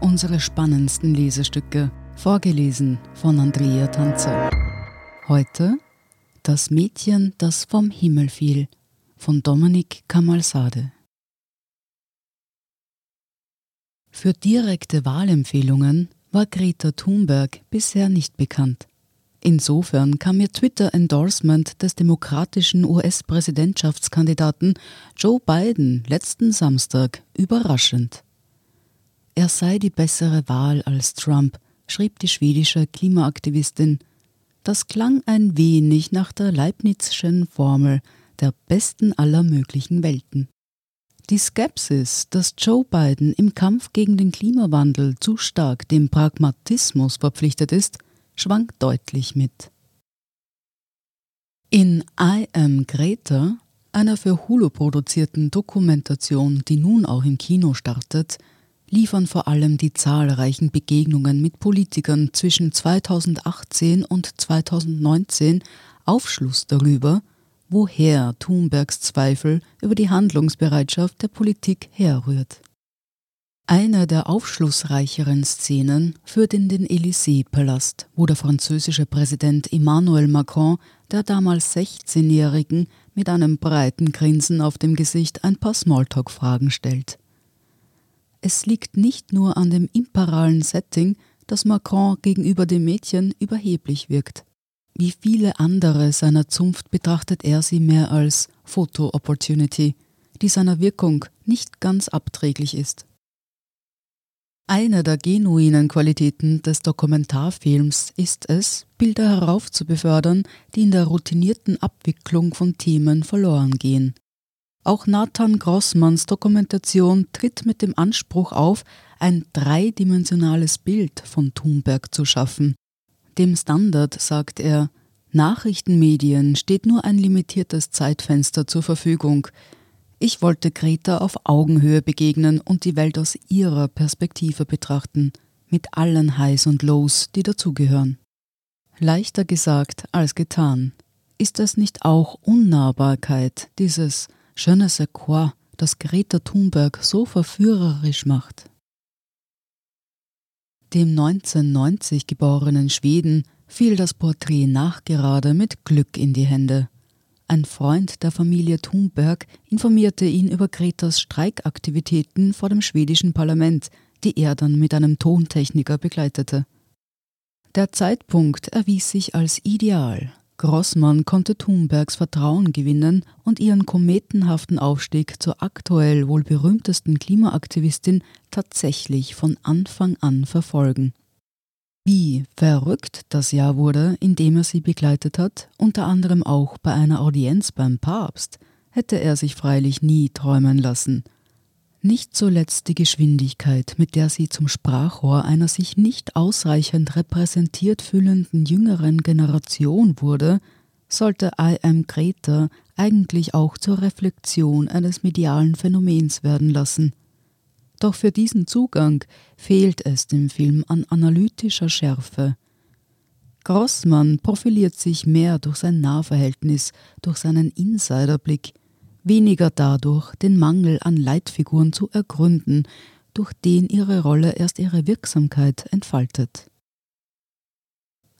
Unsere spannendsten Lesestücke, vorgelesen von Andrea Tanzer. Heute Das Mädchen, das vom Himmel fiel, von Dominik Kamalsade. Für direkte Wahlempfehlungen war Greta Thunberg bisher nicht bekannt. Insofern kam ihr Twitter-Endorsement des demokratischen US-Präsidentschaftskandidaten Joe Biden letzten Samstag überraschend. Er sei die bessere Wahl als Trump, schrieb die schwedische Klimaaktivistin. Das klang ein wenig nach der Leibnizschen Formel der besten aller möglichen Welten. Die Skepsis, dass Joe Biden im Kampf gegen den Klimawandel zu stark dem Pragmatismus verpflichtet ist, schwankt deutlich mit. In I Am Greta, einer für Hulu produzierten Dokumentation, die nun auch im Kino startet, liefern vor allem die zahlreichen Begegnungen mit Politikern zwischen 2018 und 2019 Aufschluss darüber, woher Thunbergs Zweifel über die Handlungsbereitschaft der Politik herrührt. Eine der aufschlussreicheren Szenen führt in den Élysée-Palast, wo der französische Präsident Emmanuel Macron der damals 16-Jährigen mit einem breiten Grinsen auf dem Gesicht ein paar Smalltalk-Fragen stellt. Es liegt nicht nur an dem imperalen Setting, dass Macron gegenüber dem Mädchen überheblich wirkt. Wie viele andere seiner Zunft betrachtet er sie mehr als Photo-Opportunity, die seiner Wirkung nicht ganz abträglich ist. Eine der genuinen Qualitäten des Dokumentarfilms ist es, Bilder heraufzubefördern, die in der routinierten Abwicklung von Themen verloren gehen. Auch Nathan Grossmanns Dokumentation tritt mit dem Anspruch auf, ein dreidimensionales Bild von Thunberg zu schaffen. Dem Standard sagt er, Nachrichtenmedien steht nur ein limitiertes Zeitfenster zur Verfügung. Ich wollte Greta auf Augenhöhe begegnen und die Welt aus ihrer Perspektive betrachten, mit allen Highs und Lows, die dazugehören. Leichter gesagt als getan. Ist es nicht auch Unnahbarkeit, dieses Je ne sais quoi, das Greta Thunberg so verführerisch macht? Dem 1990 geborenen Schweden fiel das Porträt nachgerade mit Glück in die Hände. Ein Freund der Familie Thunberg informierte ihn über Gretas Streikaktivitäten vor dem schwedischen Parlament, die er dann mit einem Tontechniker begleitete. Der Zeitpunkt erwies sich als ideal. Grossmann konnte Thunbergs Vertrauen gewinnen und ihren kometenhaften Aufstieg zur aktuell wohl berühmtesten Klimaaktivistin tatsächlich von Anfang an verfolgen. Wie verrückt das Jahr wurde, in dem er sie begleitet hat, unter anderem auch bei einer Audienz beim Papst, hätte er sich freilich nie träumen lassen. Nicht zuletzt die Geschwindigkeit, mit der sie zum Sprachrohr einer sich nicht ausreichend repräsentiert fühlenden jüngeren Generation wurde, sollte I Am Greta eigentlich auch zur Reflexion eines medialen Phänomens werden lassen – doch für diesen Zugang fehlt es dem Film an analytischer Schärfe. Grossmann profiliert sich mehr durch sein Nahverhältnis, durch seinen Insiderblick, weniger dadurch, den Mangel an Leitfiguren zu ergründen, durch den ihre Rolle erst ihre Wirksamkeit entfaltet.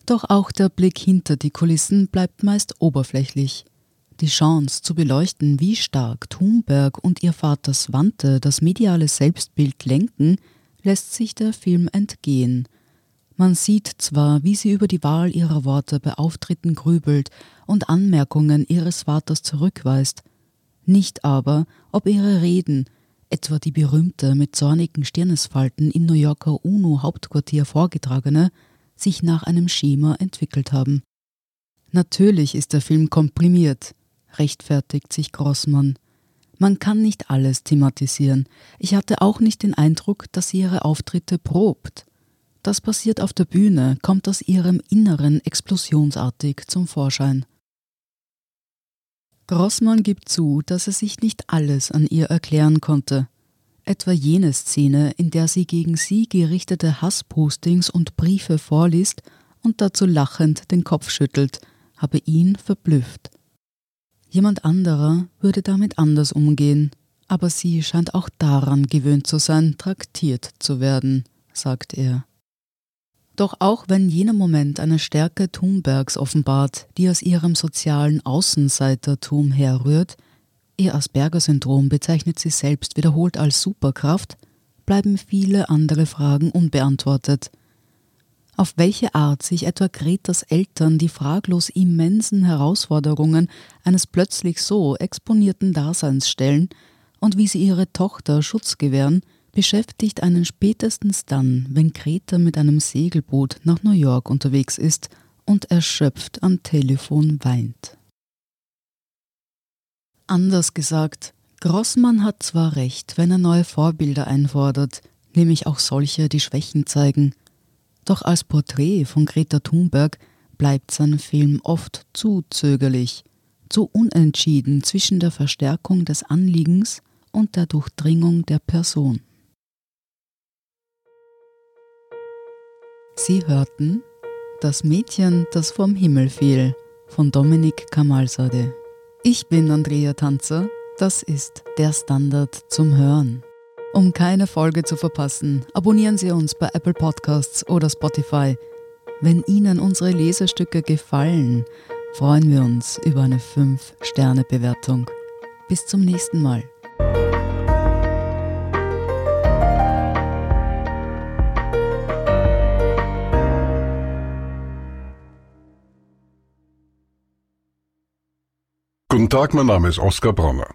Doch auch der Blick hinter die Kulissen bleibt meist oberflächlich – die Chance zu beleuchten, wie stark Thunberg und ihr Vater Swante das mediale Selbstbild lenken, lässt sich der Film entgehen. Man sieht zwar, wie sie über die Wahl ihrer Worte bei Auftritten grübelt und Anmerkungen ihres Vaters zurückweist, nicht aber, ob ihre Reden, etwa die berühmte mit zornigen Stirnesfalten im New Yorker UNO-Hauptquartier vorgetragene, sich nach einem Schema entwickelt haben. Natürlich ist der Film komprimiert, rechtfertigt sich Grossmann. Man kann nicht alles thematisieren. Ich hatte auch nicht den Eindruck, dass sie ihre Auftritte probt. Das passiert auf der Bühne, kommt aus ihrem Inneren explosionsartig zum Vorschein. Grossmann gibt zu, dass er sich nicht alles an ihr erklären konnte. Etwa jene Szene, in der sie gegen sie gerichtete Hasspostings und Briefe vorliest und dazu lachend den Kopf schüttelt, habe ihn verblüfft. Jemand anderer würde damit anders umgehen, aber sie scheint auch daran gewöhnt zu sein, traktiert zu werden, sagt er. Doch auch wenn jener Moment eine Stärke Thunbergs offenbart, die aus ihrem sozialen Außenseitertum herrührt, ihr Asperger-Syndrom bezeichnet sie selbst wiederholt als Superkraft, bleiben viele andere Fragen unbeantwortet. Auf welche Art sich etwa Gretas Eltern die fraglos immensen Herausforderungen eines plötzlich so exponierten Daseins stellen und wie sie ihre Tochter Schutz gewähren, beschäftigt einen spätestens dann, wenn Greta mit einem Segelboot nach New York unterwegs ist und erschöpft am Telefon weint. Anders gesagt, Grossmann hat zwar recht, wenn er neue Vorbilder einfordert, nämlich auch solche, die Schwächen zeigen, doch als Porträt von Greta Thunberg bleibt sein Film oft zu zögerlich, zu unentschieden zwischen der Verstärkung des Anliegens und der Durchdringung der Person. Sie hörten Das Mädchen, das vom Himmel fiel von Dominik Kamalsade. Ich bin Andrea Tanzer, das ist der Standard zum Hören. Um keine Folge zu verpassen, abonnieren Sie uns bei Apple Podcasts oder Spotify. Wenn Ihnen unsere Lesestücke gefallen, freuen wir uns über eine 5-Sterne-Bewertung. Bis zum nächsten Mal. Guten Tag, mein Name ist Oskar Bronner.